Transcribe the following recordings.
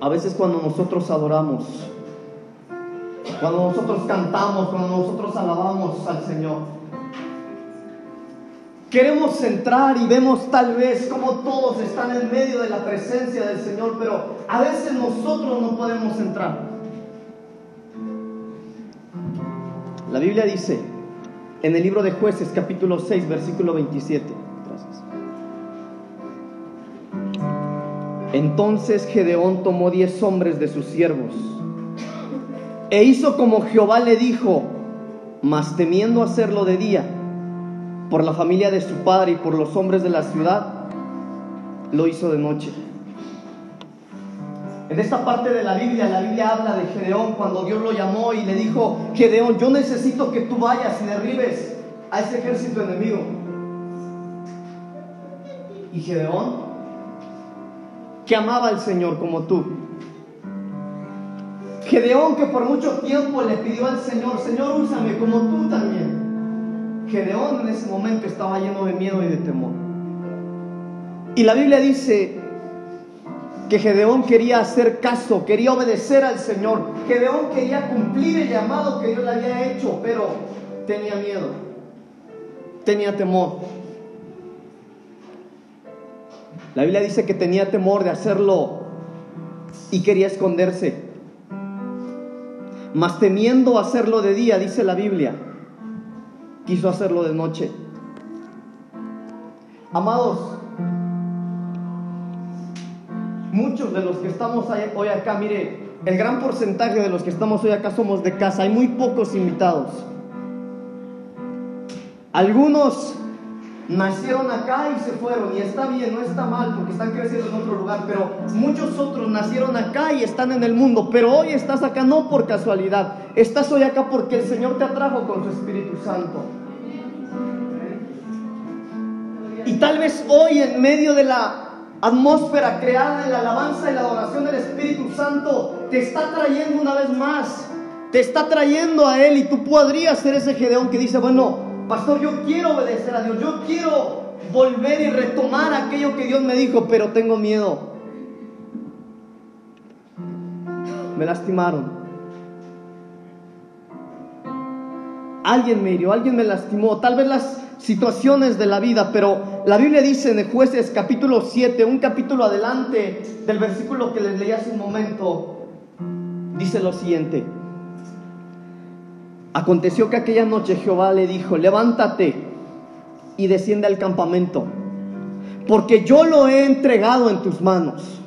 A veces cuando nosotros adoramos, cuando nosotros cantamos, cuando nosotros alabamos al Señor, queremos entrar y vemos tal vez como todos están en medio de la presencia del Señor, pero a veces nosotros no podemos entrar. La Biblia dice en el libro de jueces capítulo 6 versículo 27. Entonces Gedeón tomó diez hombres de sus siervos e hizo como Jehová le dijo, mas temiendo hacerlo de día, por la familia de su padre y por los hombres de la ciudad, lo hizo de noche. En esta parte de la Biblia, la Biblia habla de Gedeón cuando Dios lo llamó y le dijo, Gedeón, yo necesito que tú vayas y derribes a ese ejército enemigo. Y Gedeón, que amaba al Señor como tú, Gedeón que por mucho tiempo le pidió al Señor, Señor, úsame como tú también. Gedeón en ese momento estaba lleno de miedo y de temor. Y la Biblia dice que Gedeón quería hacer caso, quería obedecer al Señor. Gedeón quería cumplir el llamado que Dios le había hecho, pero tenía miedo, tenía temor. La Biblia dice que tenía temor de hacerlo y quería esconderse. Mas temiendo hacerlo de día, dice la Biblia, quiso hacerlo de noche. Amados, muchos de los que estamos hoy acá, mire, el gran porcentaje de los que estamos hoy acá somos de casa, hay muy pocos invitados. Algunos nacieron acá y se fueron, y está bien, no está mal, porque están creciendo en otro lugar, pero muchos otros nacieron acá y están en el mundo, pero hoy estás acá no por casualidad, estás hoy acá porque el Señor te atrajo con su Espíritu Santo. Y tal vez hoy en medio de la atmósfera creada en la alabanza y la adoración del Espíritu Santo te está trayendo una vez más, te está trayendo a Él y tú podrías ser ese Gedeón que dice, bueno, pastor, yo quiero obedecer a Dios, yo quiero volver y retomar aquello que Dios me dijo, pero tengo miedo. Me lastimaron. Alguien me hirió, alguien me lastimó, tal vez las situaciones de la vida, pero la Biblia dice en jueces capítulo 7, un capítulo adelante del versículo que les leí hace un momento, dice lo siguiente. Aconteció que aquella noche Jehová le dijo, levántate y desciende al campamento, porque yo lo he entregado en tus manos.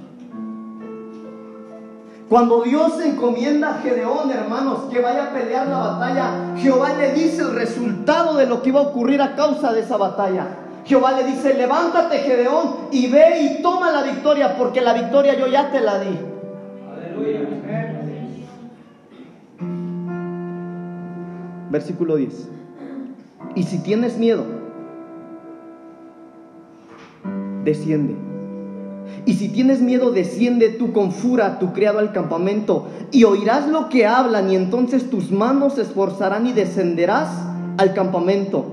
Cuando Dios encomienda a Gedeón, hermanos, que vaya a pelear la batalla, Jehová le dice el resultado de lo que iba a ocurrir a causa de esa batalla. Jehová le dice, levántate Gedeón y ve y toma la victoria, porque la victoria yo ya te la di. Aleluya. Versículo 10. Y si tienes miedo, desciende y si tienes miedo, desciende tú con fura tu criado al campamento, y oirás lo que hablan, y entonces tus manos se esforzarán y descenderás al campamento.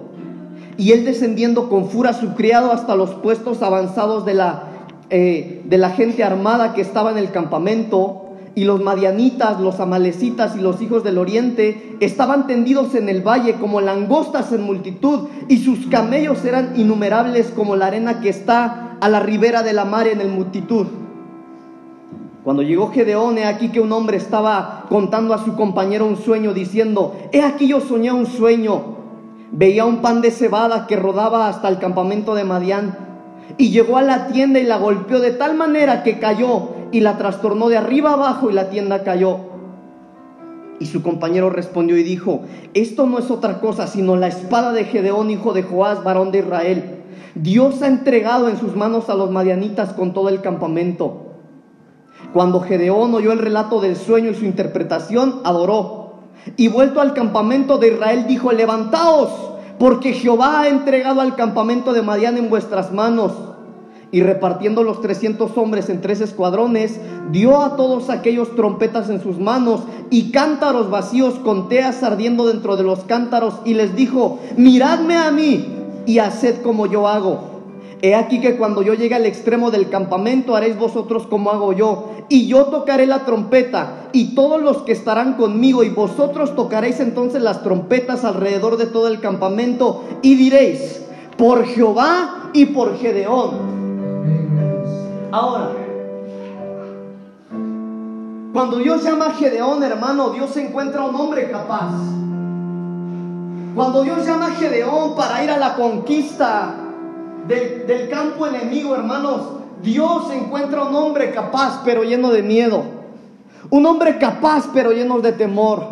Y él descendiendo con fura su criado hasta los puestos avanzados de la, eh, de la gente armada que estaba en el campamento, y los madianitas, los amalecitas y los hijos del oriente estaban tendidos en el valle como langostas en multitud, y sus camellos eran innumerables como la arena que está a la ribera de la mar en el multitud. Cuando llegó Gedeón, he aquí que un hombre estaba contando a su compañero un sueño, diciendo, he aquí yo soñé un sueño. Veía un pan de cebada que rodaba hasta el campamento de Madián. Y llegó a la tienda y la golpeó de tal manera que cayó y la trastornó de arriba abajo y la tienda cayó. Y su compañero respondió y dijo, esto no es otra cosa sino la espada de Gedeón, hijo de Joás, varón de Israel Dios ha entregado en sus manos a los madianitas con todo el campamento. Cuando Gedeón oyó el relato del sueño y su interpretación, adoró. Y vuelto al campamento de Israel, dijo, levantaos, porque Jehová ha entregado al campamento de Madian en vuestras manos. Y repartiendo los trescientos hombres en tres escuadrones, dio a todos aquellos trompetas en sus manos y cántaros vacíos con teas ardiendo dentro de los cántaros y les dijo, miradme a mí y haced como yo hago. He aquí que cuando yo llegue al extremo del campamento haréis vosotros como hago yo. y yo tocaré la trompeta, y todos los que estarán conmigo, y vosotros tocaréis entonces las trompetas alrededor de todo el campamento, y diréis, por Jehová y por Gedeón. Ahora, cuando Dios llama a Gedeón, hermano, Dios encuentra un hombre capaz. Cuando Dios llama a Gedeón para ir a la conquista del, del campo enemigo, hermanos, Dios encuentra un hombre capaz pero lleno de miedo. Un hombre capaz pero lleno de temor.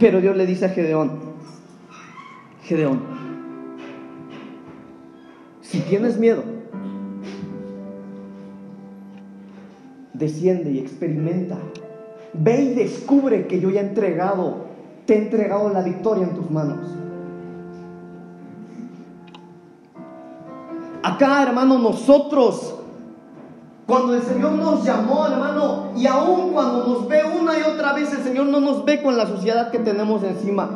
Pero Dios le dice a Gedeón, Gedeón, si tienes miedo, desciende y experimenta. Ve y descubre que yo ya he entregado, te he entregado la victoria en tus manos. Acá, hermano, nosotros, cuando el Señor nos llamó, hermano, y aún cuando nos ve una y otra vez, el Señor no nos ve con la suciedad que tenemos encima.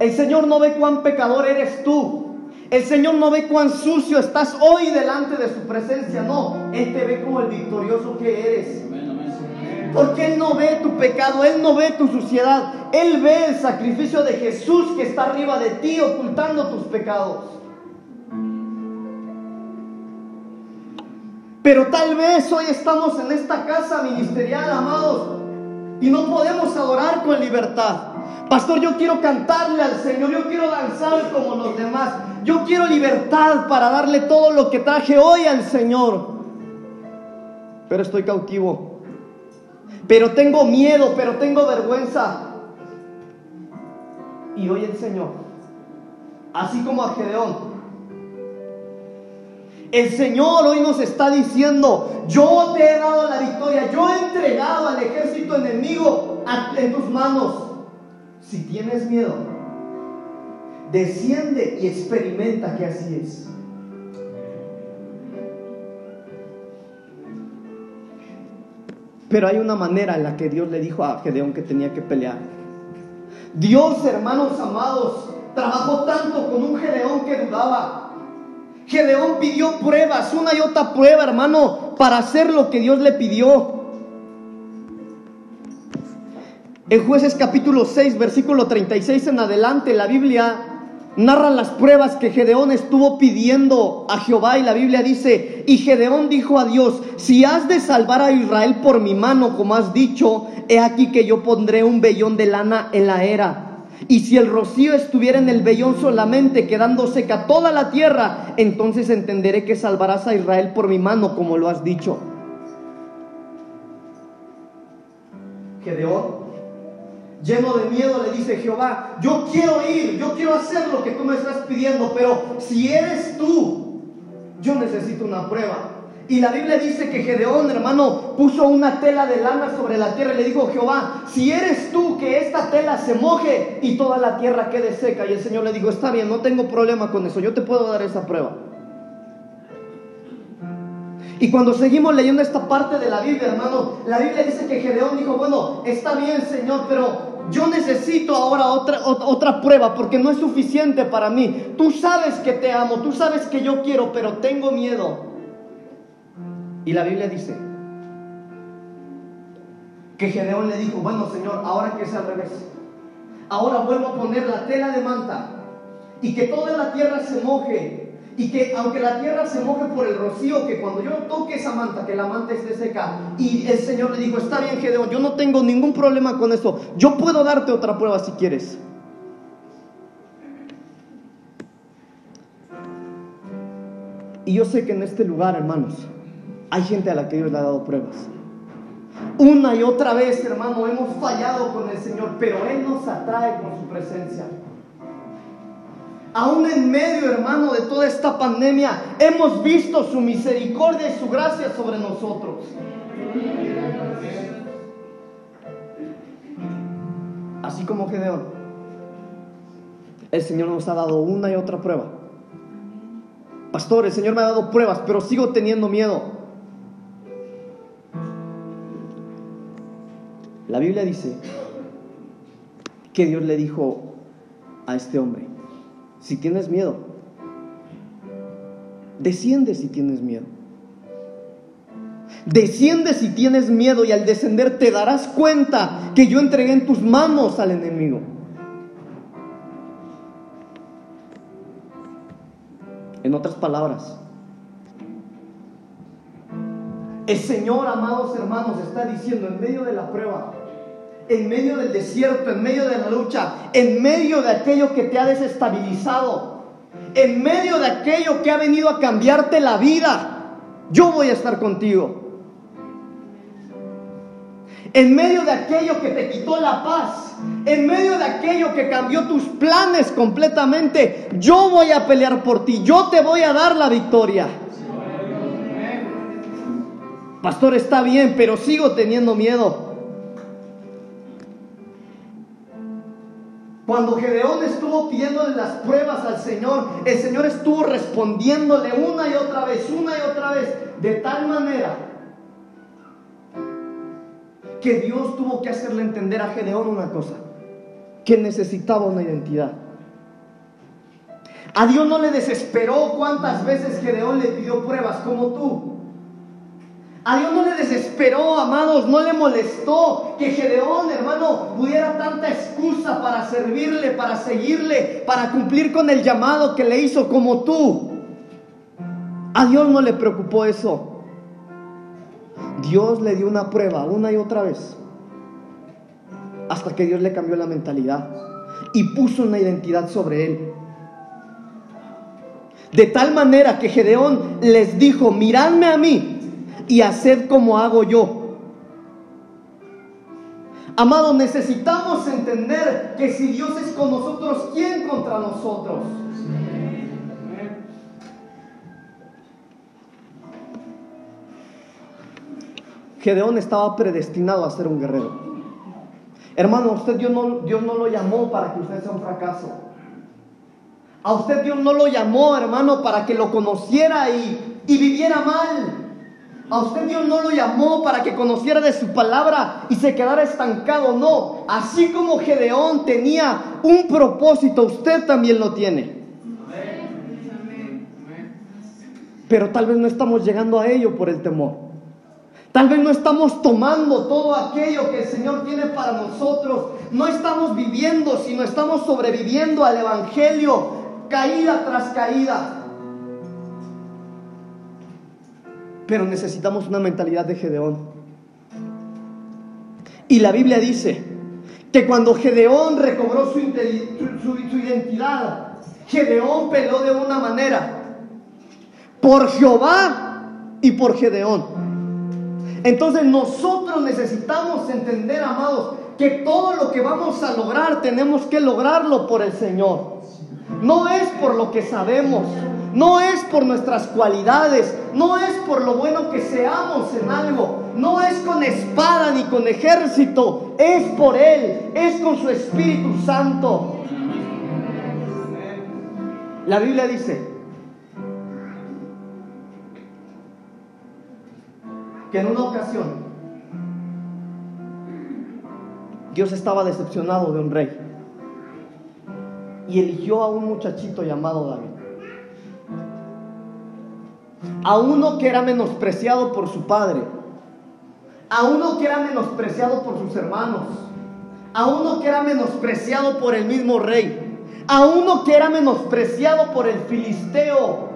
El Señor no ve cuán pecador eres tú. El Señor no ve cuán sucio estás hoy delante de su presencia. No, Él te ve como el victorioso que eres. Porque Él no ve tu pecado, Él no ve tu suciedad. Él ve el sacrificio de Jesús que está arriba de ti ocultando tus pecados. Pero tal vez hoy estamos en esta casa ministerial, amados, y no podemos adorar con libertad. Pastor, yo quiero cantarle al Señor, yo quiero danzar como los demás, yo quiero libertad para darle todo lo que traje hoy al Señor. Pero estoy cautivo, pero tengo miedo, pero tengo vergüenza. Y hoy el Señor, así como a Gedeón, el Señor hoy nos está diciendo, yo te he dado la victoria, yo he entregado al ejército enemigo en tus manos. Si tienes miedo, desciende y experimenta que así es. Pero hay una manera en la que Dios le dijo a Gedeón que tenía que pelear. Dios, hermanos amados, trabajó tanto con un Gedeón que dudaba. Gedeón pidió pruebas, una y otra prueba, hermano, para hacer lo que Dios le pidió. En jueces capítulo 6, versículo 36 en adelante, la Biblia narra las pruebas que Gedeón estuvo pidiendo a Jehová y la Biblia dice, y Gedeón dijo a Dios, si has de salvar a Israel por mi mano, como has dicho, he aquí que yo pondré un vellón de lana en la era. Y si el rocío estuviera en el vellón solamente, quedando seca toda la tierra, entonces entenderé que salvarás a Israel por mi mano, como lo has dicho. Gedeón lleno de miedo, le dice Jehová, yo quiero ir, yo quiero hacer lo que tú me estás pidiendo, pero si eres tú, yo necesito una prueba. Y la Biblia dice que Gedeón, hermano, puso una tela de lana sobre la tierra y le dijo, Jehová, si eres tú que esta tela se moje y toda la tierra quede seca. Y el Señor le dijo, está bien, no tengo problema con eso, yo te puedo dar esa prueba. Y cuando seguimos leyendo esta parte de la Biblia, hermano, la Biblia dice que Gedeón dijo, bueno, está bien, Señor, pero yo necesito ahora otra, otra prueba porque no es suficiente para mí. Tú sabes que te amo, tú sabes que yo quiero, pero tengo miedo. Y la Biblia dice que Gedeón le dijo, bueno Señor, ahora que es al revés, ahora vuelvo a poner la tela de manta y que toda la tierra se moje y que aunque la tierra se moje por el rocío, que cuando yo toque esa manta, que la manta esté seca. Y el Señor le dijo, está bien Gedeón, yo no tengo ningún problema con eso. Yo puedo darte otra prueba si quieres. Y yo sé que en este lugar, hermanos, hay gente a la que Dios le ha dado pruebas. Una y otra vez, hermano, hemos fallado con el Señor, pero Él nos atrae con su presencia. Aún en medio, hermano, de toda esta pandemia, hemos visto su misericordia y su gracia sobre nosotros. Así como Gedeón, el Señor nos ha dado una y otra prueba. Pastor, el Señor me ha dado pruebas, pero sigo teniendo miedo. Biblia dice que Dios le dijo a este hombre, si tienes miedo, desciende si tienes miedo. Desciende si tienes miedo y al descender te darás cuenta que yo entregué en tus manos al enemigo. En otras palabras, el Señor, amados hermanos, está diciendo en medio de la prueba, en medio del desierto, en medio de la lucha, en medio de aquello que te ha desestabilizado, en medio de aquello que ha venido a cambiarte la vida, yo voy a estar contigo. En medio de aquello que te quitó la paz, en medio de aquello que cambió tus planes completamente, yo voy a pelear por ti, yo te voy a dar la victoria. Pastor, está bien, pero sigo teniendo miedo. Cuando Gedeón estuvo pidiéndole las pruebas al Señor, el Señor estuvo respondiéndole una y otra vez, una y otra vez, de tal manera que Dios tuvo que hacerle entender a Gedeón una cosa, que necesitaba una identidad. A Dios no le desesperó cuántas veces Gedeón le pidió pruebas como tú. A Dios no le desesperó, amados, no le molestó que Gedeón, hermano, tuviera tanta excusa para servirle, para seguirle, para cumplir con el llamado que le hizo como tú. A Dios no le preocupó eso. Dios le dio una prueba una y otra vez. Hasta que Dios le cambió la mentalidad y puso una identidad sobre él. De tal manera que Gedeón les dijo, miradme a mí y haced como hago yo. Amado, necesitamos entender que si Dios es con nosotros, ¿quién contra nosotros? Gedeón estaba predestinado a ser un guerrero. Hermano, usted Dios no, Dios no lo llamó para que usted sea un fracaso. A usted Dios no lo llamó, hermano, para que lo conociera y, y viviera mal. A usted Dios no lo llamó para que conociera de su palabra y se quedara estancado, no. Así como Gedeón tenía un propósito, usted también lo tiene. Pero tal vez no estamos llegando a ello por el temor. Tal vez no estamos tomando todo aquello que el Señor tiene para nosotros. No estamos viviendo, sino estamos sobreviviendo al Evangelio caída tras caída. Pero necesitamos una mentalidad de Gedeón. Y la Biblia dice que cuando Gedeón recobró su, identidad, Gedeón peleó de una manera. Por Jehová y por Gedeón. Entonces nosotros necesitamos entender, amados, que todo lo que vamos a lograr tenemos que lograrlo por el Señor. No es por lo que sabemos, no es por nuestras cualidades, no es por lo bueno que seamos en algo, no es con espada ni con ejército, es por Él, es con su Espíritu Santo. La Biblia dice que en una ocasión Dios estaba decepcionado de un rey y eligió a un muchachito llamado David a uno que era menospreciado por su padre, a uno que era menospreciado por sus hermanos, a uno que era menospreciado por el mismo rey, a uno que era menospreciado por el filisteo.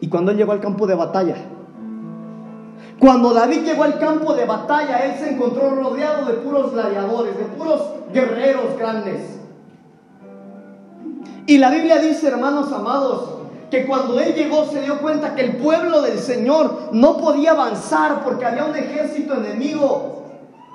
Y cuando él llegó al campo de batalla, cuando David llegó al campo de batalla, él se encontró rodeado de puros gladiadores, de puros guerreros grandes. Y la Biblia dice, hermanos amados, que cuando él llegó se dio cuenta que el pueblo del Señor no podía avanzar porque había un ejército enemigo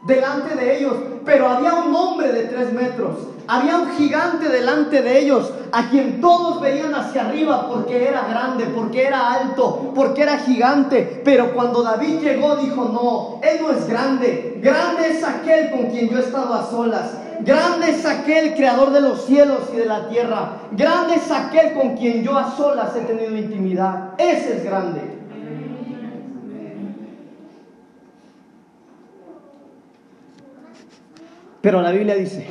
delante de ellos, pero había un hombre de tres metros, había un gigante delante de ellos, a quien todos veían hacia arriba porque era grande, porque era alto, porque era gigante, pero cuando David llegó dijo, no, él no es grande, grande es aquel con quien yo he estado a solas, Grande es aquel creador de los cielos y de la tierra. Grande es aquel con quien yo a solas he tenido intimidad. Ese es grande. Pero la Biblia dice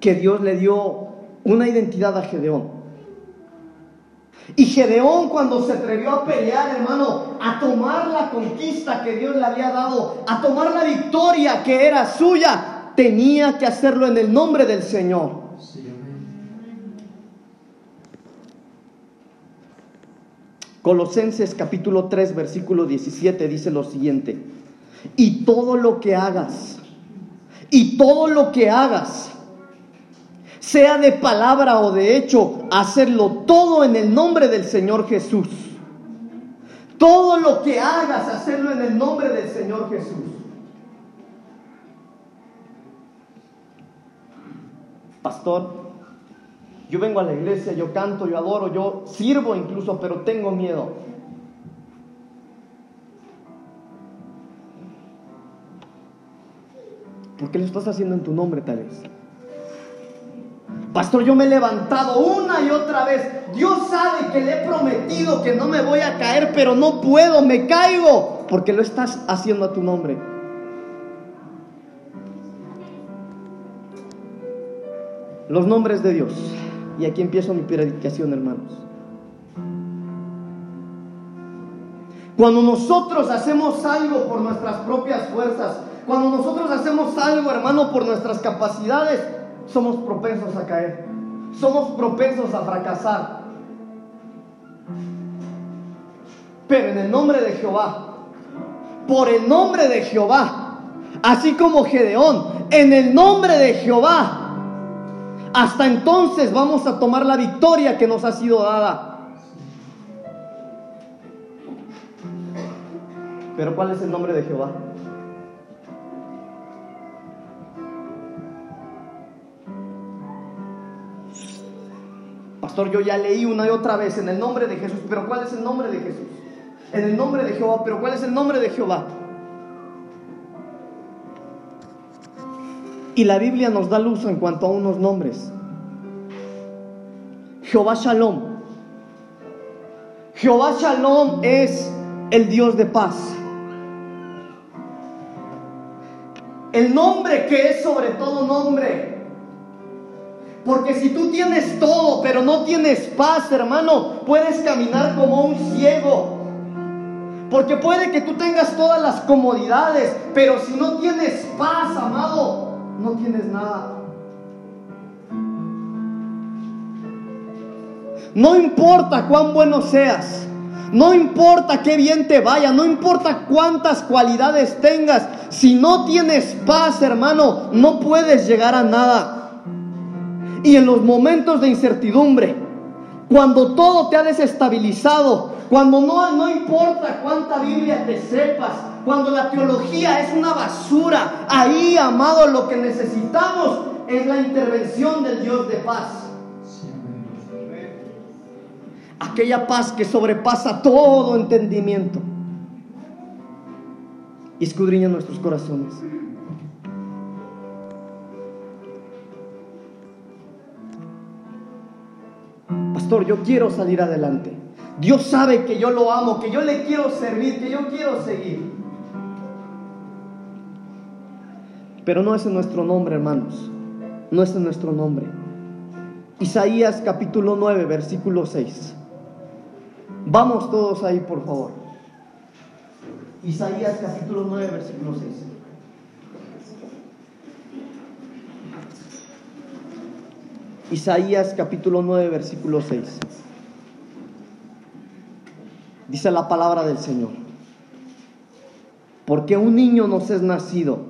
que Dios le dio una identidad a Gedeón. Y Gedeón cuando se atrevió a pelear, hermano, a tomar la conquista que Dios le había dado, a tomar la victoria que era suya, tenía que hacerlo en el nombre del Señor. Colosenses capítulo 3, versículo 17 dice lo siguiente, y todo lo que hagas, y todo lo que hagas, sea de palabra o de hecho, hacerlo todo en el nombre del Señor Jesús. Todo lo que hagas, hacerlo en el nombre del Señor Jesús. Pastor, yo vengo a la iglesia, yo canto, yo adoro, yo sirvo incluso, pero tengo miedo. ¿Por qué lo estás haciendo en tu nombre tal? Pastor, yo me he levantado una y otra vez. Dios sabe que le he prometido que no me voy a caer, pero no puedo, me caigo, porque lo estás haciendo a tu nombre. Los nombres de Dios. Y aquí empiezo mi predicación, hermanos. Cuando nosotros hacemos algo por nuestras propias fuerzas, cuando nosotros hacemos algo, hermano, por nuestras capacidades, somos propensos a caer. Somos propensos a fracasar. Pero en el nombre de Jehová, por el nombre de Jehová, así como Gedeón, en el nombre de Jehová, hasta entonces vamos a tomar la victoria que nos ha sido dada. Pero ¿cuál es el nombre de Jehová? Pastor, yo ya leí una y otra vez en el nombre de Jesús, pero ¿cuál es el nombre de Jesús? En el nombre de Jehová, pero ¿cuál es el nombre de Jehová? Y la Biblia nos da luz en cuanto a unos nombres. Jehová Shalom. Jehová Shalom es el Dios de paz. El nombre que es sobre todo nombre. Porque si tú tienes todo, pero no tienes paz, hermano, puedes caminar como un ciego. Porque puede que tú tengas todas las comodidades, pero si no tienes paz, amado, no tienes nada. No importa cuán bueno seas, no importa qué bien te vaya, no importa cuántas cualidades tengas, si no tienes paz, hermano, no puedes llegar a nada. Y en los momentos de incertidumbre, cuando todo te ha desestabilizado, cuando no, no importa cuánta Biblia te sepas, cuando la teología es una basura, ahí, amado, lo que necesitamos es la intervención del Dios de paz. Aquella paz que sobrepasa todo entendimiento y escudriña nuestros corazones. Pastor, yo quiero salir adelante. Dios sabe que yo lo amo, que yo le quiero servir, que yo quiero seguir. Pero no es en nuestro nombre, hermanos. No es en nuestro nombre. Isaías capítulo 9, versículo 6. Vamos todos ahí, por favor. Isaías capítulo 9, versículo 6. Isaías capítulo 9, versículo 6. Dice la palabra del Señor. Porque un niño nos es nacido,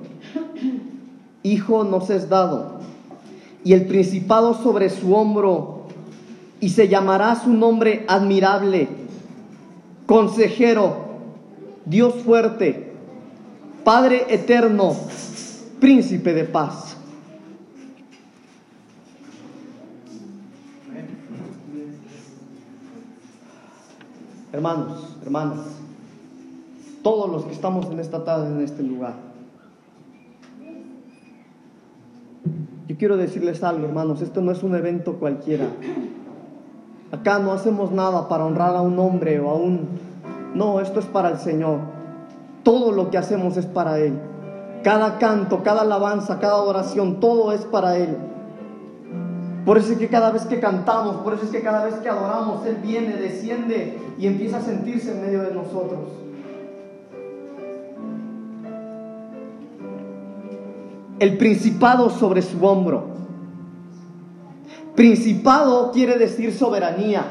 hijo nos es dado, y el principado sobre su hombro, y se llamará su nombre admirable, consejero, Dios fuerte, Padre eterno, príncipe de paz. Hermanos, hermanas, todos los que estamos en esta tarde, en este lugar, yo quiero decirles algo, hermanos, esto no es un evento cualquiera. Acá no hacemos nada para honrar a un hombre o a un... No, esto es para el Señor. Todo lo que hacemos es para Él. Cada canto, cada alabanza, cada oración, todo es para Él. Por eso es que cada vez que cantamos, por eso es que cada vez que adoramos, Él viene, desciende y empieza a sentirse en medio de nosotros. El principado sobre su hombro. Principado quiere decir soberanía.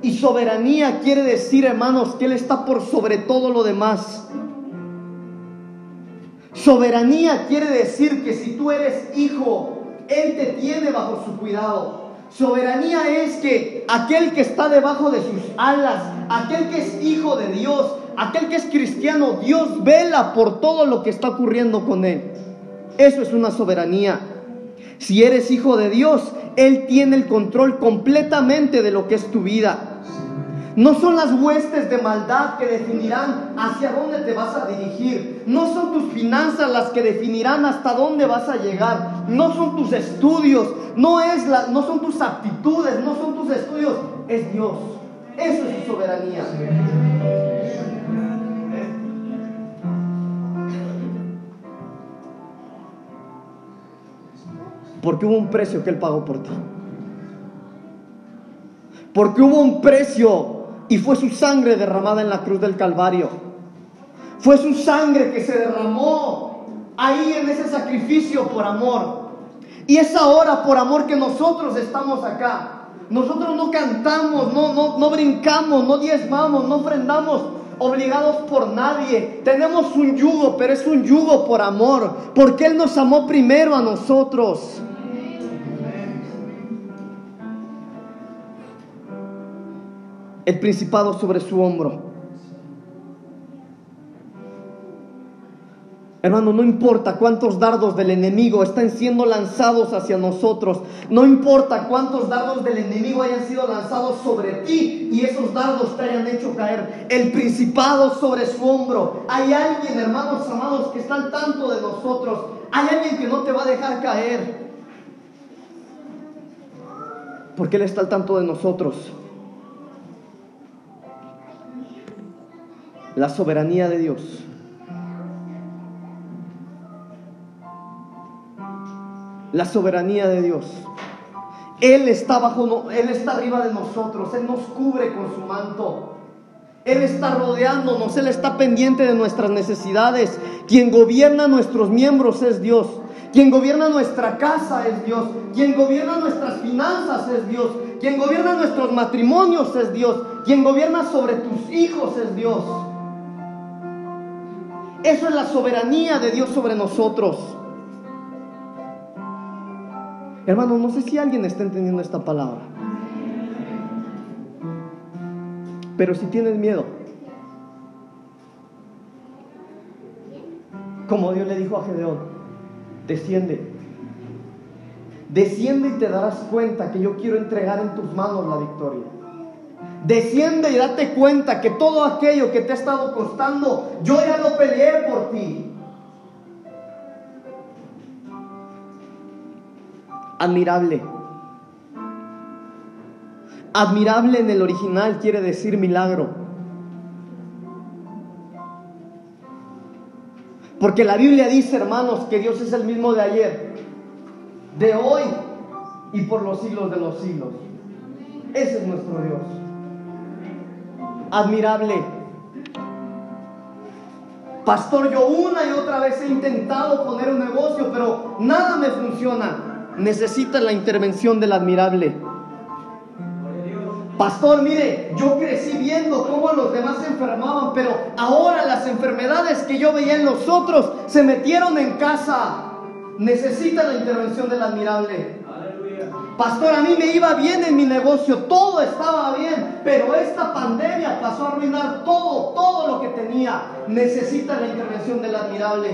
Y soberanía quiere decir, hermanos, que Él está por sobre todo lo demás. Soberanía quiere decir que si tú eres hijo, Él te tiene bajo su cuidado. Soberanía es que aquel que está debajo de sus alas, aquel que es hijo de Dios, aquel que es cristiano, Dios vela por todo lo que está ocurriendo con él. Eso es una soberanía. Si eres hijo de Dios, Él tiene el control completamente de lo que es tu vida. No son las huestes de maldad que definirán hacia dónde te vas a dirigir. No son tus finanzas las que definirán hasta dónde vas a llegar. No son tus estudios. No, es la, no son tus aptitudes. No son tus estudios. Es Dios. Eso es su soberanía. Porque hubo un precio que Él pagó por ti. Porque hubo un precio y fue su sangre derramada en la cruz del Calvario. Fue su sangre que se derramó ahí en ese sacrificio por amor. Y es ahora por amor que nosotros estamos acá. Nosotros no cantamos, no, no, no brincamos, no diezmamos, no ofrendamos obligados por nadie. Tenemos un yugo, pero es un yugo por amor, porque Él nos amó primero a nosotros. El principado sobre su hombro. Hermano, no importa cuántos dardos del enemigo están siendo lanzados hacia nosotros, no importa cuántos dardos del enemigo hayan sido lanzados sobre ti y esos dardos te hayan hecho caer, el principado sobre su hombro. Hay alguien, hermanos amados, que está al tanto de nosotros, hay alguien que no te va a dejar caer, porque Él está al tanto de nosotros. La soberanía de Dios. La soberanía de Dios. Él está bajo, Él está arriba de nosotros, Él nos cubre con su manto. Él está rodeándonos, Él está pendiente de nuestras necesidades. Quien gobierna nuestros miembros es Dios. Quien gobierna nuestra casa es Dios. Quien gobierna nuestras finanzas es Dios. Quien gobierna nuestros matrimonios es Dios. Quien gobierna sobre tus hijos es Dios. Eso es la soberanía de Dios sobre nosotros. Hermano, no sé si alguien está entendiendo esta palabra. Pero si tienes miedo, como Dios le dijo a Gedeón, desciende. Desciende y te darás cuenta que yo quiero entregar en tus manos la victoria. Desciende y date cuenta que todo aquello que te ha estado costando, yo ya lo peleé por ti. Admirable. Admirable en el original quiere decir milagro. Porque la Biblia dice, hermanos, que Dios es el mismo de ayer, de hoy y por los siglos de los siglos. Ese es nuestro Dios admirable. Pastor, yo una y otra vez he intentado poner un negocio, pero nada me funciona. Necesita la intervención del admirable. Pastor, mire, yo crecí viendo cómo los demás se enfermaban, pero ahora las enfermedades que yo veía en los otros se metieron en casa. Necesita la intervención del admirable. Pastor, a mí me iba bien en mi negocio, todo estaba bien, pero esta pandemia pasó a arruinar todo, todo lo que tenía. Necesita la intervención del admirable.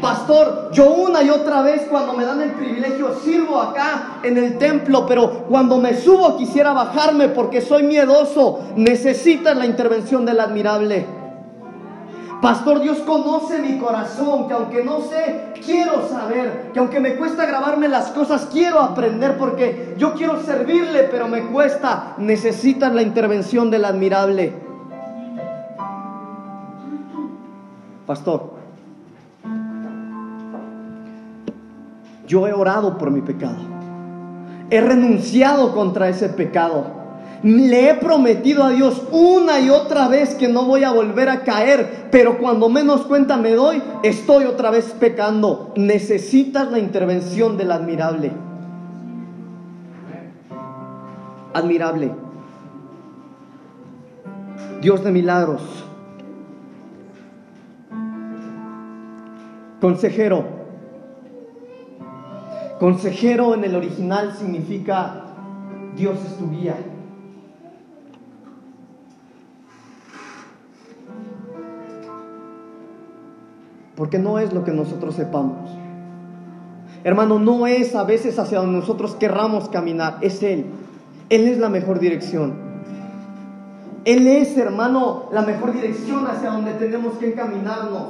Pastor, yo una y otra vez cuando me dan el privilegio sirvo acá en el templo, pero cuando me subo quisiera bajarme porque soy miedoso. Necesita la intervención del admirable. Pastor, Dios conoce mi corazón, que aunque no sé, quiero saber, que aunque me cuesta grabarme las cosas, quiero aprender porque yo quiero servirle, pero me cuesta. Necesitan la intervención del admirable. Pastor, yo he orado por mi pecado. He renunciado contra ese pecado. Le he prometido a Dios una y otra vez que no voy a volver a caer, pero cuando menos cuenta me doy, estoy otra vez pecando. Necesitas la intervención del admirable. Admirable. Dios de milagros. Consejero. Consejero en el original significa Dios es tu guía. Porque no es lo que nosotros sepamos. Hermano, no es a veces hacia donde nosotros querramos caminar, es Él. Él es la mejor dirección. Él es, hermano, la mejor dirección hacia donde tenemos que encaminarnos.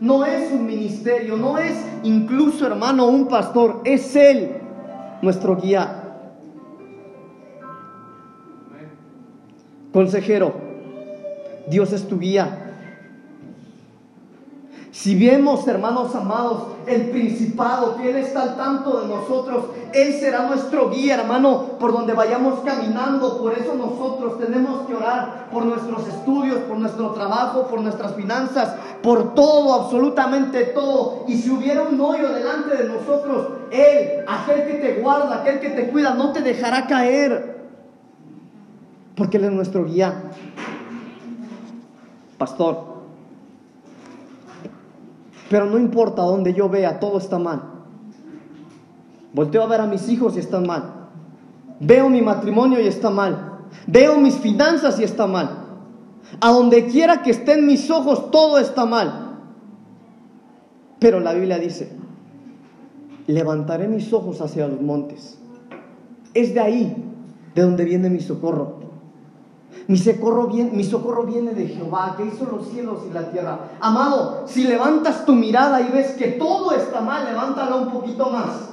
No es un ministerio, no es incluso, hermano, un pastor, es Él nuestro guía. Consejero, Dios es tu guía. Si vemos, hermanos amados, el principado, que Él está al tanto de nosotros, Él será nuestro guía, hermano, por donde vayamos caminando. Por eso nosotros tenemos que orar por nuestros estudios, por nuestro trabajo, por nuestras finanzas, por todo, absolutamente todo. Y si hubiera un hoyo delante de nosotros, Él, aquel que te guarda, aquel que te cuida, no te dejará caer. Porque Él es nuestro guía. Pastor, pero no importa donde yo vea, todo está mal. Volteo a ver a mis hijos y están mal. Veo mi matrimonio y está mal. Veo mis finanzas y está mal. A donde quiera que estén mis ojos, todo está mal. Pero la Biblia dice, levantaré mis ojos hacia los montes. Es de ahí de donde viene mi socorro. Mi socorro, viene, mi socorro viene de Jehová, que hizo los cielos y la tierra. Amado, si levantas tu mirada y ves que todo está mal, levántala un poquito más.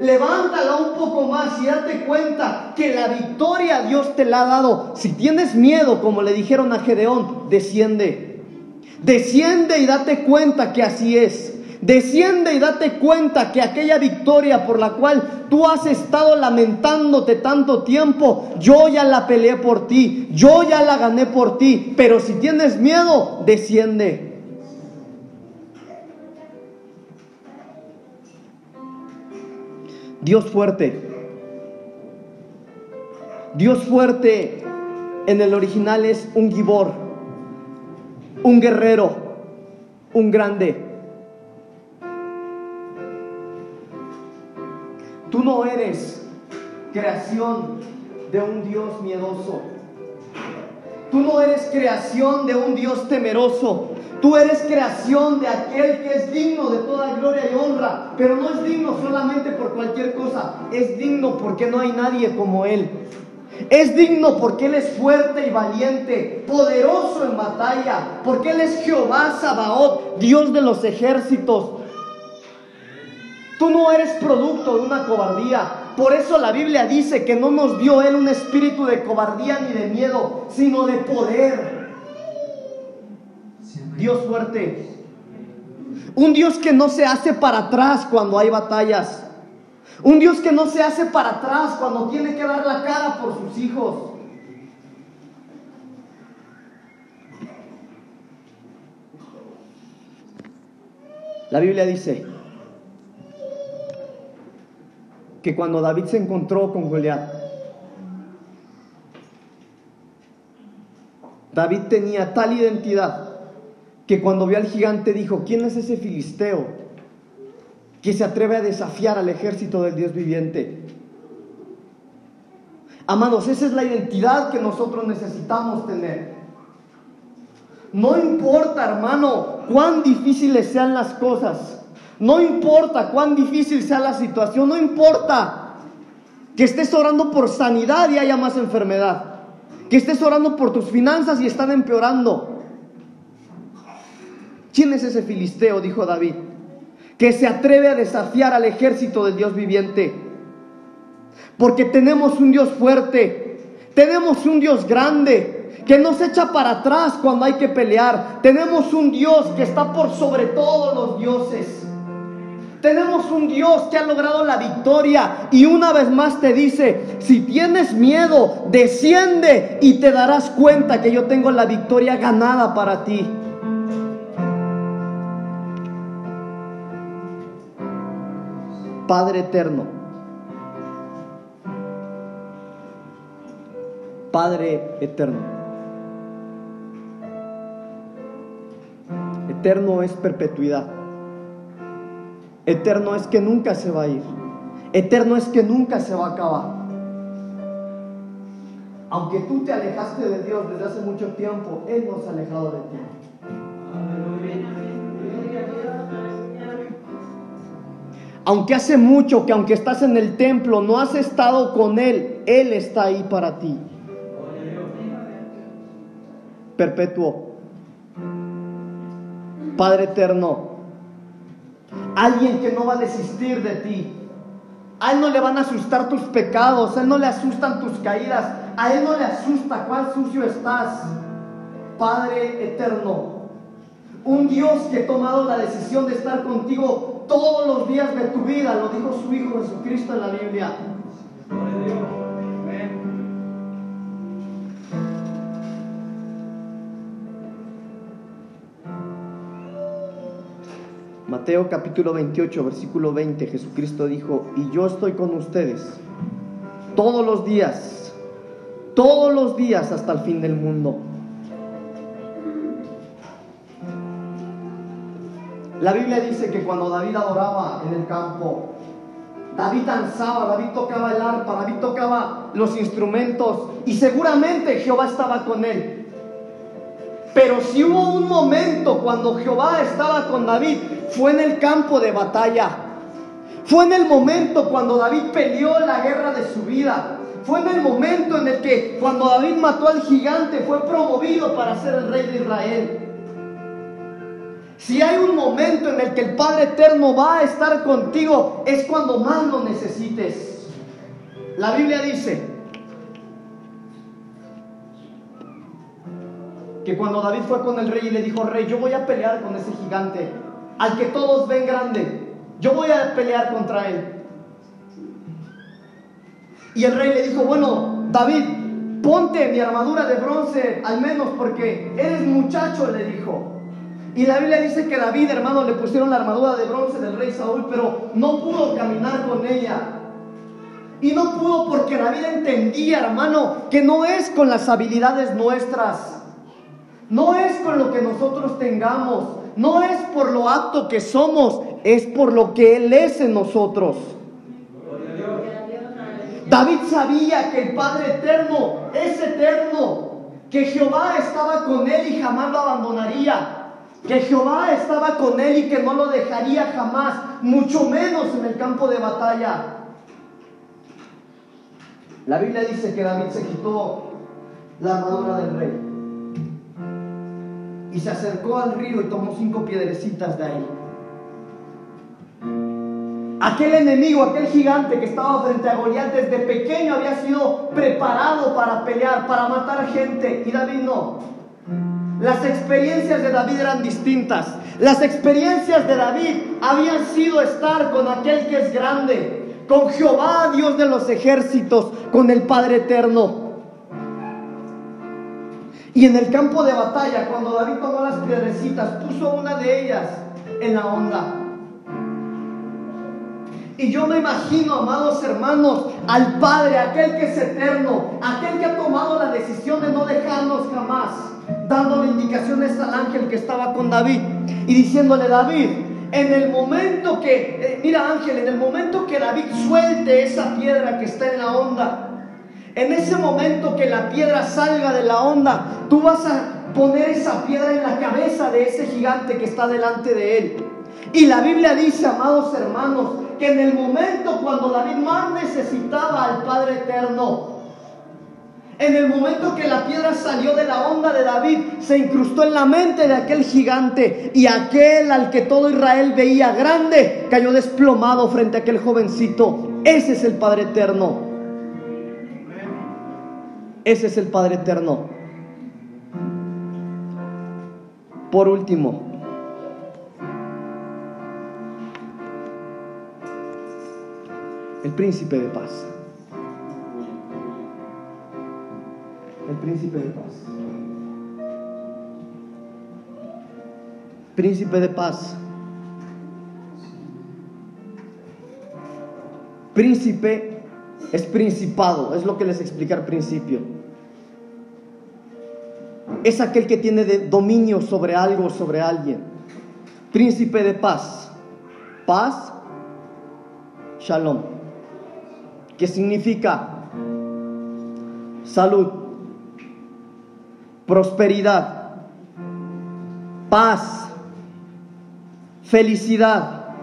Levántala un poco más y date cuenta que la victoria Dios te la ha dado. Si tienes miedo, como le dijeron a Gedeón, desciende. Desciende y date cuenta que así es. Desciende y date cuenta que aquella victoria por la cual tú has estado lamentándote tanto tiempo, yo ya la peleé por ti, yo ya la gané por ti, pero si tienes miedo, desciende. Dios fuerte. Dios fuerte en el original es un gibor, un guerrero, un grande. Tú no eres creación de un Dios miedoso. Tú no eres creación de un Dios temeroso. Tú eres creación de aquel que es digno de toda gloria y honra. Pero no es digno solamente por cualquier cosa. Es digno porque no hay nadie como Él. Es digno porque Él es fuerte y valiente, poderoso en batalla, porque Él es Jehová Sabaoth, Dios de los ejércitos, Tú no eres producto de una cobardía. Por eso la Biblia dice que no nos dio Él un espíritu de cobardía ni de miedo, sino de poder. Dios fuerte. Un Dios que no se hace para atrás cuando hay batallas. Un Dios que no se hace para atrás cuando tiene que dar la cara por sus hijos. La Biblia dice, que cuando David se encontró con Goliat, David tenía tal identidad que cuando vio al gigante dijo, ¿quién es ese filisteo que se atreve a desafiar al ejército del Dios viviente? Amados, esa es la identidad que nosotros necesitamos tener. No importa, hermano, cuán difíciles sean las cosas. No importa cuán difícil sea la situación, no importa que estés orando por sanidad y haya más enfermedad, que estés orando por tus finanzas y están empeorando. ¿Quién es ese filisteo? dijo David, que se atreve a desafiar al ejército del Dios viviente. Porque tenemos un Dios fuerte, tenemos un Dios grande, que no se echa para atrás cuando hay que pelear. Tenemos un Dios que está por sobre todos los dioses. Tenemos un Dios que ha logrado la victoria y una vez más te dice, si tienes miedo, desciende y te darás cuenta que yo tengo la victoria ganada para ti. Padre eterno, Padre eterno. Eterno es perpetuidad. Eterno es que nunca se va a ir. Eterno es que nunca se va a acabar. Aunque tú te alejaste de Dios desde hace mucho tiempo, Él no se ha alejado de ti. Aunque hace mucho que aunque estás en el templo, no has estado con Él, Él está ahí para ti. Perpetuo. Padre eterno, alguien que no va a desistir de ti. A Él no le van a asustar tus pecados, a Él no le asustan tus caídas, a Él no le asusta cuán sucio estás. Padre eterno, un Dios que ha tomado la decisión de estar contigo todos los días de tu vida, lo dijo su Hijo Jesucristo en la Biblia. Mateo capítulo 28, versículo 20, Jesucristo dijo, y yo estoy con ustedes todos los días, todos los días hasta el fin del mundo. La Biblia dice que cuando David adoraba en el campo, David danzaba, David tocaba el arpa, David tocaba los instrumentos y seguramente Jehová estaba con él. Pero si hubo un momento cuando Jehová estaba con David, fue en el campo de batalla. Fue en el momento cuando David peleó la guerra de su vida. Fue en el momento en el que cuando David mató al gigante fue promovido para ser el rey de Israel. Si hay un momento en el que el Padre Eterno va a estar contigo, es cuando más lo necesites. La Biblia dice que cuando David fue con el rey y le dijo, rey, yo voy a pelear con ese gigante, al que todos ven grande, yo voy a pelear contra él. Y el rey le dijo, bueno, David, ponte mi armadura de bronce al menos porque eres muchacho, le dijo. Y la Biblia dice que David, hermano, le pusieron la armadura de bronce del rey Saúl, pero no pudo caminar con ella. Y no pudo porque David entendía, hermano, que no es con las habilidades nuestras, no es con lo que nosotros tengamos, no es por lo apto que somos, es por lo que Él es en nosotros. David sabía que el Padre eterno es eterno, que Jehová estaba con él y jamás lo abandonaría, que Jehová estaba con él y que no lo dejaría jamás, mucho menos en el campo de batalla. La Biblia dice que David se quitó la armadura del rey y se acercó al río y tomó cinco piedrecitas de ahí. Aquel enemigo, aquel gigante que estaba frente a Goliat desde pequeño había sido preparado para pelear, para matar gente y David no. Las experiencias de David eran distintas. Las experiencias de David habían sido estar con aquel que es grande, con Jehová, Dios de los ejércitos, con el Padre eterno. Y en el campo de batalla, cuando David tomó las piedrecitas, puso una de ellas en la onda. Y yo me imagino, amados hermanos, al Padre, aquel que es eterno, aquel que ha tomado la decisión de no dejarnos jamás dándole indicaciones al ángel que estaba con David y diciéndole, David, en el momento que, eh, mira ángel, en el momento que David suelte esa piedra que está en la onda, en ese momento que la piedra salga de la onda, tú vas a poner esa piedra en la cabeza de ese gigante que está delante de él. Y la Biblia dice, amados hermanos, que en el momento cuando David más necesitaba al Padre Eterno, en el momento que la piedra salió de la onda de David, se incrustó en la mente de aquel gigante y aquel al que todo Israel veía grande cayó desplomado frente a aquel jovencito. Ese es el Padre Eterno. Ese es el Padre Eterno. Por último, El príncipe de paz. El príncipe de paz. Príncipe de paz. Príncipe es principado, es lo que les expliqué al principio. Es aquel que tiene dominio sobre algo, sobre alguien. Príncipe de paz. Paz, shalom. ¿Qué significa? Salud, prosperidad, paz, felicidad,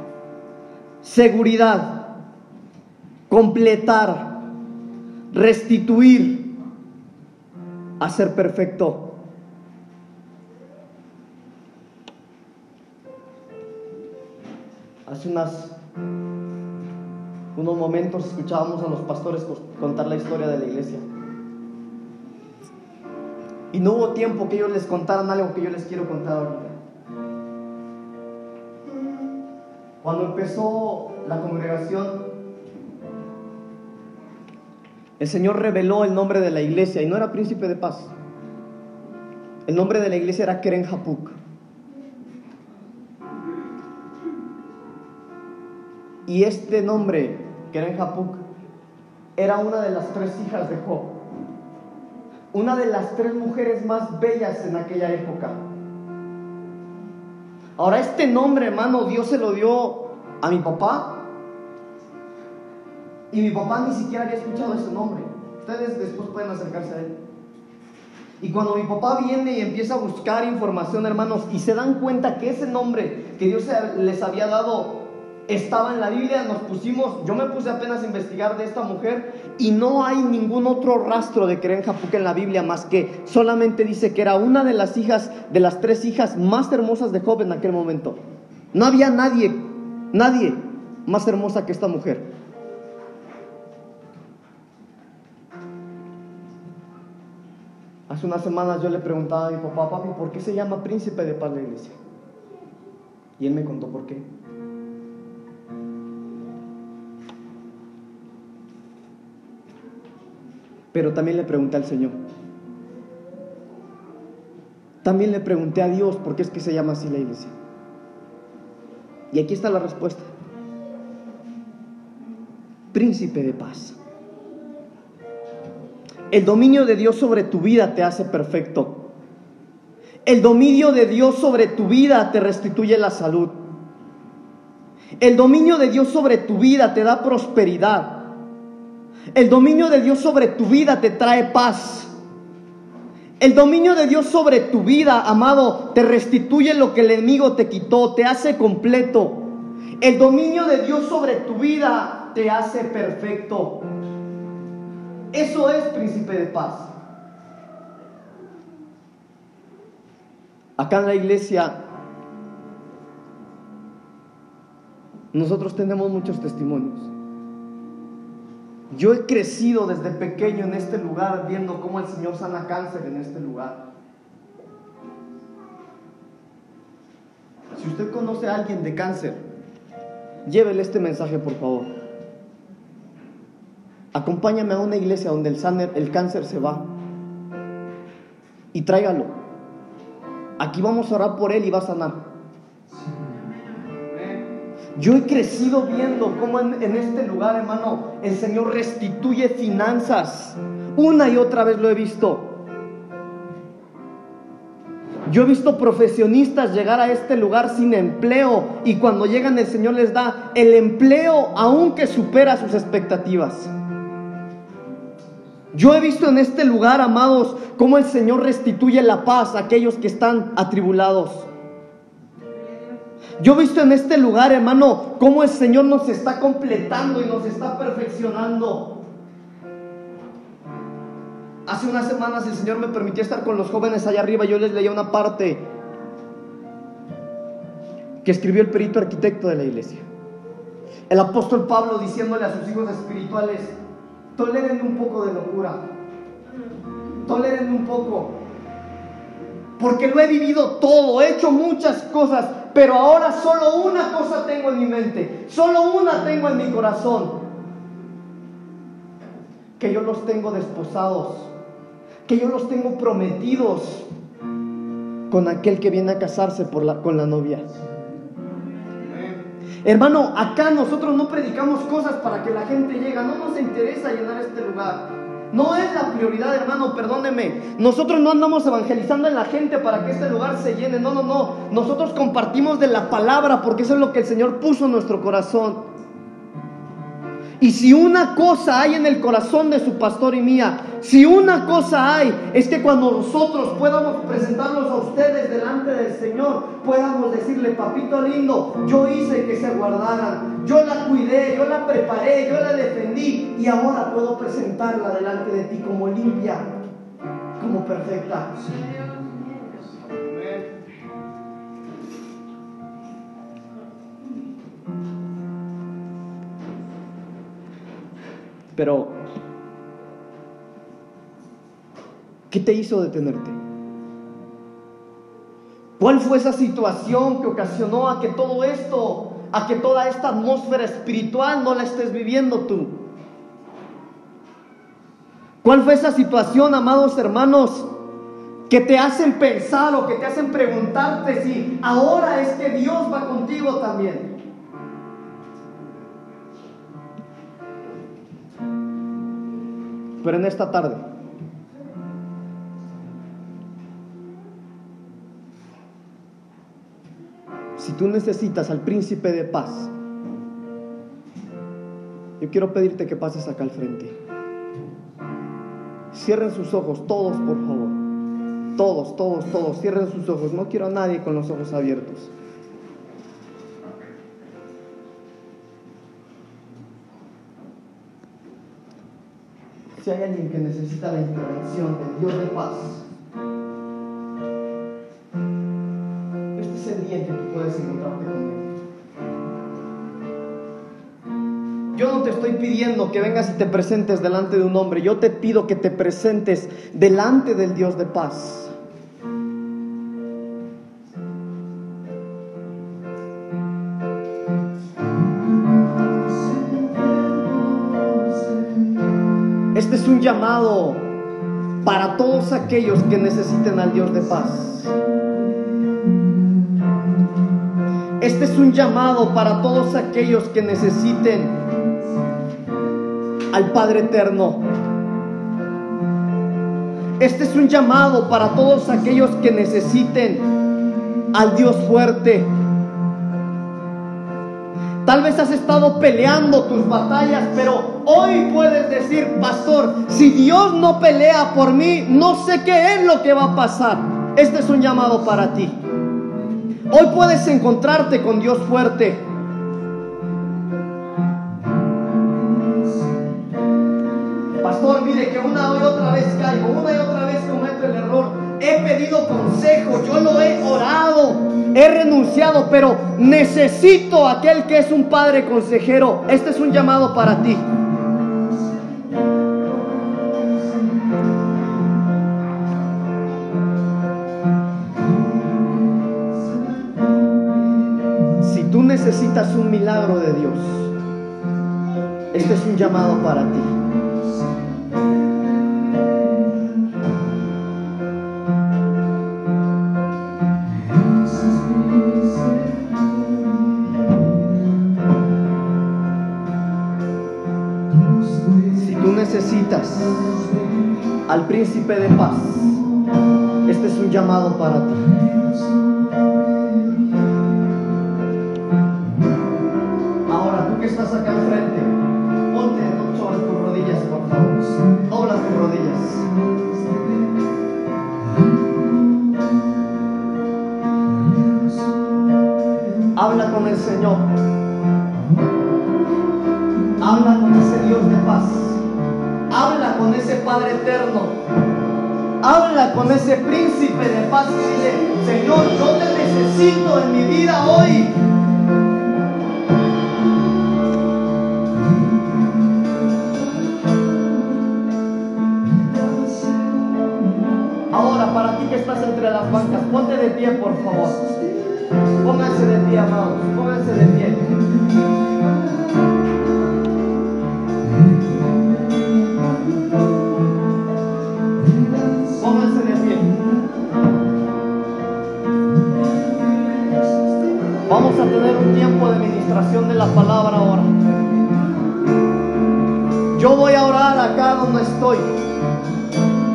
seguridad completar, restituir, hacer perfecto. Hace unas, unos momentos escuchábamos a los pastores contar la historia de la iglesia. Y no hubo tiempo que ellos les contaran algo que yo les quiero contar ahorita. Cuando empezó la congregación, el Señor reveló el nombre de la iglesia y no era príncipe de paz. El nombre de la iglesia era Keren Hapuk. Y este nombre, Keren Hapuk, era una de las tres hijas de Job. Una de las tres mujeres más bellas en aquella época. Ahora, este nombre, hermano, Dios se lo dio a mi papá y mi papá ni siquiera había escuchado ese nombre. Ustedes después pueden acercarse a él. Y cuando mi papá viene y empieza a buscar información, hermanos, y se dan cuenta que ese nombre que Dios les había dado estaba en la Biblia, nos pusimos, yo me puse apenas a investigar de esta mujer y no hay ningún otro rastro de Keren Japuk en la Biblia más que solamente dice que era una de las hijas, de las tres hijas más hermosas de Job en aquel momento. No había nadie, nadie más hermosa que esta mujer. Hace unas semanas yo le preguntaba a mi papá, papi, ¿por qué se llama príncipe de paz la iglesia? Y él me contó por qué. Pero también le pregunté al Señor. También le pregunté a Dios por qué es que se llama así la iglesia. Y aquí está la respuesta. Príncipe de paz. El dominio de Dios sobre tu vida te hace perfecto. El dominio de Dios sobre tu vida te restituye la salud. El dominio de Dios sobre tu vida te da prosperidad. El dominio de Dios sobre tu vida te trae paz. El dominio de Dios sobre tu vida, amado, te restituye lo que el enemigo te quitó, te hace completo. El dominio de Dios sobre tu vida te hace perfecto. Eso es príncipe de paz. Acá en la iglesia nosotros tenemos muchos testimonios. Yo he crecido desde pequeño en este lugar viendo cómo el Señor sana cáncer en este lugar. Si usted conoce a alguien de cáncer, llévele este mensaje por favor. Acompáñame a una iglesia donde el, el cáncer se va. Y tráigalo. Aquí vamos a orar por él y va a sanar. Yo he crecido viendo cómo en, en, este lugar, hermano, el Señor restituye finanzas. Una y otra vez lo he visto. Yo he visto profesionistas llegar a este lugar sin empleo y cuando llegan el Señor les da el empleo aunque supera sus expectativas. Yo he visto en este lugar, amados, cómo el Señor restituye la paz a aquellos que están atribulados. Yo he visto en este lugar, hermano, cómo el Señor nos está completando y nos está perfeccionando. Hace unas semanas el Señor me permitió estar con los jóvenes allá arriba. Yo les leía una parte que escribió el perito arquitecto de la iglesia. El apóstol Pablo diciéndole a sus hijos espirituales, Toleren un poco de locura. Toleren un poco. Porque lo he vivido todo, he hecho muchas cosas, pero ahora solo una cosa tengo en mi mente, solo una tengo en mi corazón. que yo los tengo desposados, que yo los tengo prometidos con aquel que viene a casarse con la novia. Hermano, acá nosotros no predicamos cosas para que la gente llegue, no nos interesa llenar este lugar. No es la prioridad, hermano, perdóneme. Nosotros no andamos evangelizando en la gente para que este lugar se llene. No, no, no. Nosotros compartimos de la palabra porque eso es lo que el Señor puso en nuestro corazón. Y si una cosa hay en el corazón de su pastor y mía, si una cosa hay, es que cuando nosotros podamos presentarlos a ustedes delante del Señor, podamos decirle, papito lindo, yo hice que se guardaran, yo la cuidé, yo la preparé, yo la defendí y ahora puedo presentarla delante de ti como limpia, como perfecta. Pero, ¿qué te hizo detenerte? ¿Cuál fue esa situación que ocasionó a que todo esto, a que toda esta atmósfera espiritual no la estés viviendo tú? ¿Cuál fue esa situación, amados hermanos, que te hacen pensar o que te hacen preguntarte si ahora es que Dios va contigo también? Pero en esta tarde, si tú necesitas al príncipe de paz, yo quiero pedirte que pases acá al frente. Cierren sus ojos, todos por favor. Todos, todos, todos. Cierren sus ojos. No quiero a nadie con los ojos abiertos. Si hay alguien que necesita la intervención del Dios de paz, este es el día en que tú puedes encontrarte con Él. Yo no te estoy pidiendo que vengas y te presentes delante de un hombre, yo te pido que te presentes delante del Dios de paz. Todos aquellos que necesiten al Dios de paz. Este es un llamado para todos aquellos que necesiten al Padre Eterno. Este es un llamado para todos aquellos que necesiten al Dios fuerte. Tal vez has estado peleando tus batallas, pero hoy puedes decir, pastor, si Dios no pelea por mí, no sé qué es lo que va a pasar. Este es un llamado para ti. Hoy puedes encontrarte con Dios fuerte. He renunciado, pero necesito aquel que es un padre consejero. Este es un llamado para ti. Si tú necesitas un milagro de Dios, este es un llamado para ti. Al príncipe de paz. Este es un llamado para ti. Ahora, tú que estás acá enfrente, ponte sobre tus rodillas, por favor. Dobla tus rodillas. Habla con el Señor. Habla con ese Dios de paz. Habla con ese Padre eterno. Con ese príncipe de paz y dile, Señor, yo te necesito en mi vida hoy. Ahora, para ti que estás entre las bancas, ponte de pie, por favor. Pónganse de pie, amados. Pónganse de pie. tiempo de ministración de la palabra ahora. Yo voy a orar acá donde estoy.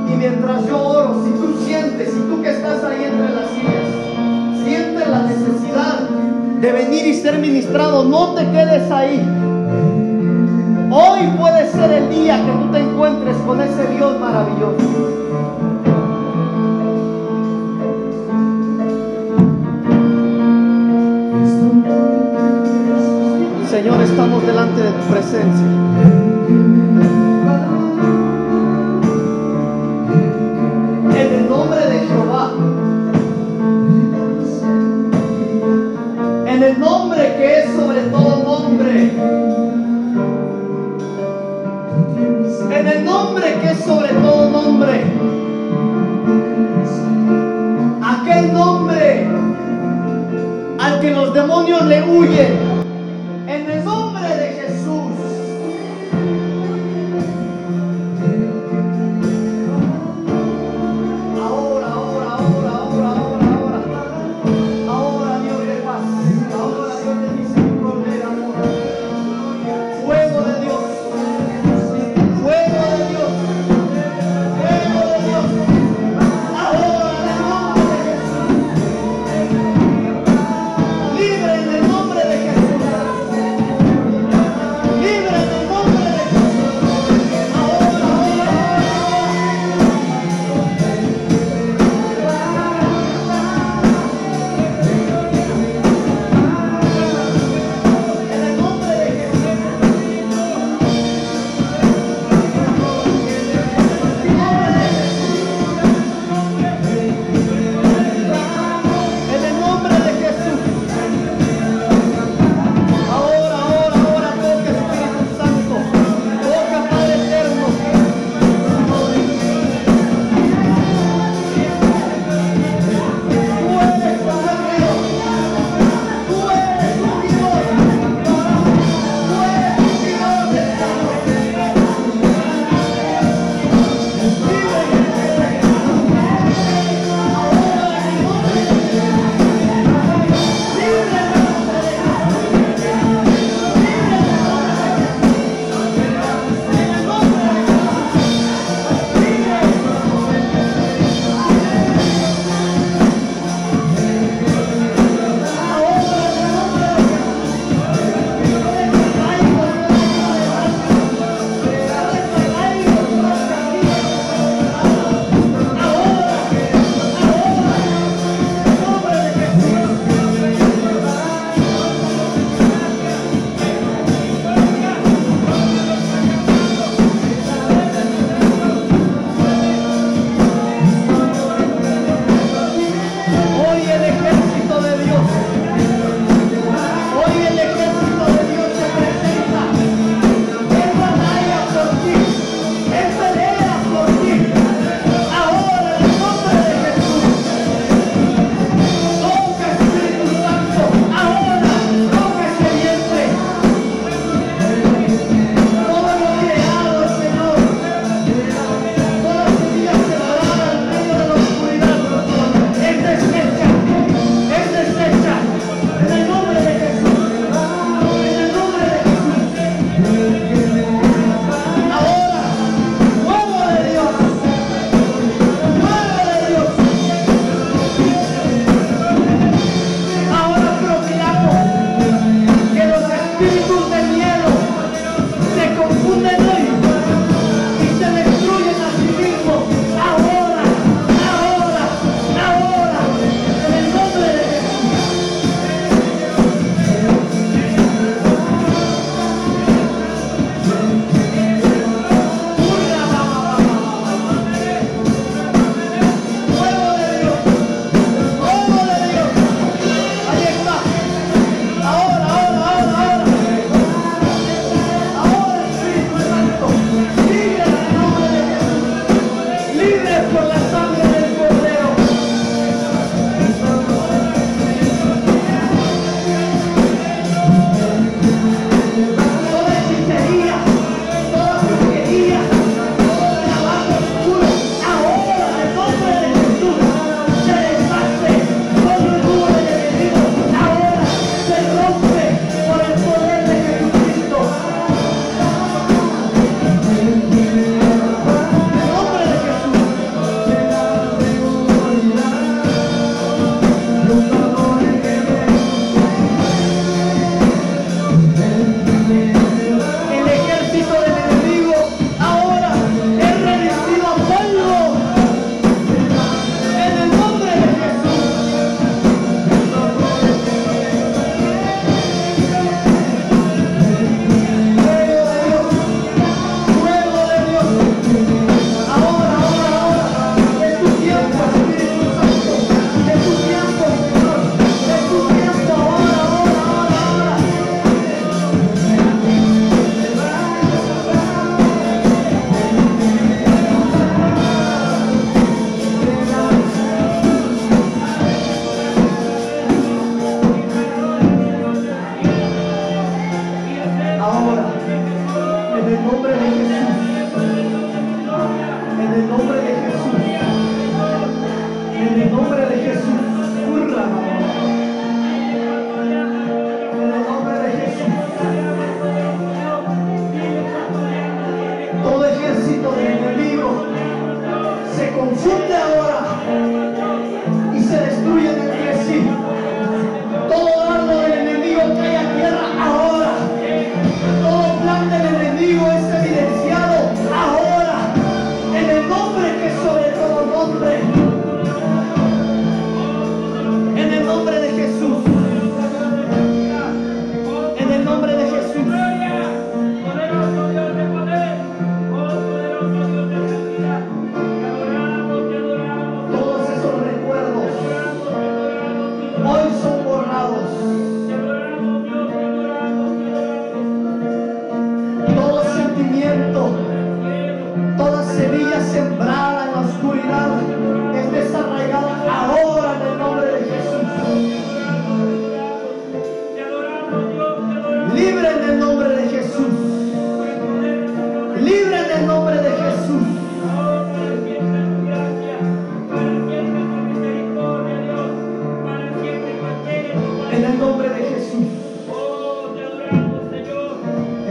Y mientras yo oro, si tú sientes, si tú que estás ahí entre las sillas, sientes la necesidad de venir y ser ministrado, no te quedes ahí. Hoy puede ser el día que tú te encuentres con ese Dios maravilloso. Señor, estamos delante de tu presencia. En el nombre de Jehová. En el nombre que es sobre todo nombre. En el nombre que es sobre todo nombre. Aquel nombre al que los demonios le huyen.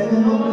Señor.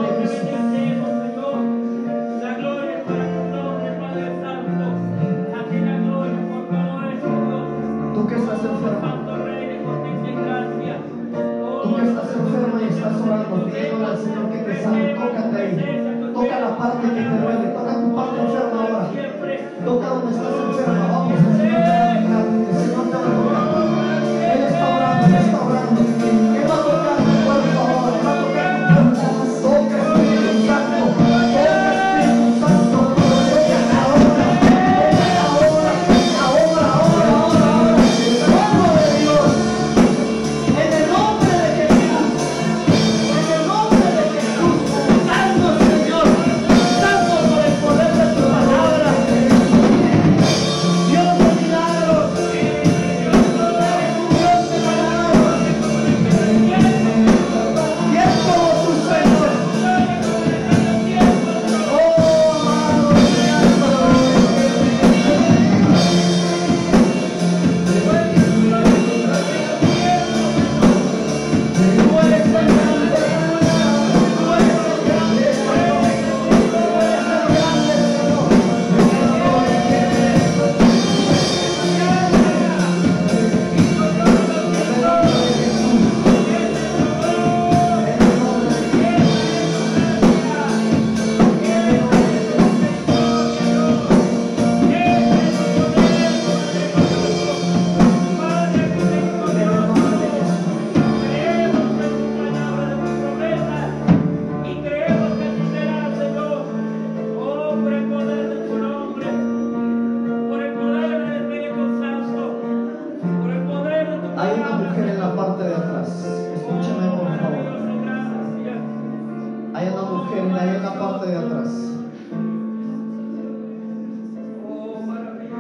parte de atrás.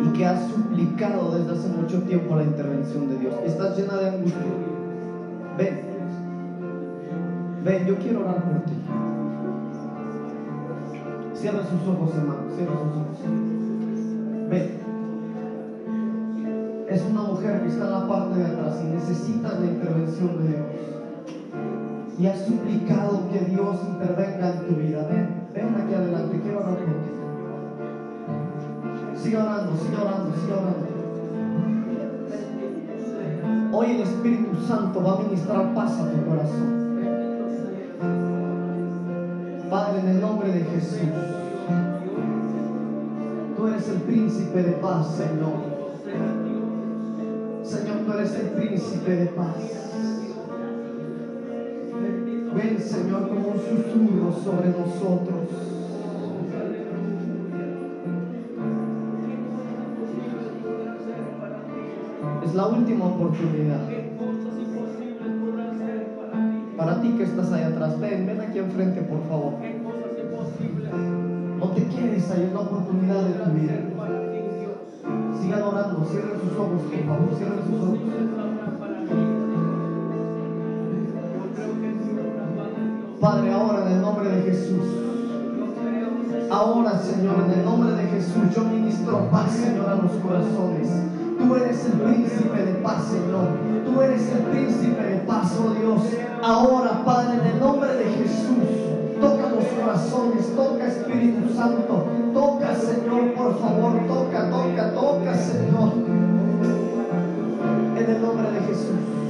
Y que has suplicado desde hace mucho tiempo la intervención de Dios. Estás llena de angustia. Ven, ven, yo quiero orar por ti. Cierra sus ojos, hermano. Cierra sus ojos. Ven. Es una mujer que está en la parte de atrás y necesita la intervención de Dios y has suplicado que Dios intervenga en tu vida. Espíritu Santo va a ministrar paz a tu corazón. Padre, en el nombre de Jesús, tú eres el príncipe de paz, Señor. Señor, tú eres el príncipe de paz. Ven, Señor, como un susurro sobre nosotros. Es la última oportunidad a ti que estás ahí atrás, ven, ven aquí enfrente, por favor. No te quedes ahí, es la oportunidad de tu vida. Sigan orando, cierren sus ojos, por favor, cierren sus ojos. Padre, ahora en el nombre de Jesús. Ahora, Señor, en el nombre de Jesús, yo ministro paz, Señor, a los corazones. Tú eres el príncipe de paz, Señor. Tú eres el príncipe de paz, oh Dios. Ahora, Padre, en el nombre de Jesús, toca los corazones, toca Espíritu Santo, toca Señor, por favor, toca, toca, toca Señor. En el nombre de Jesús.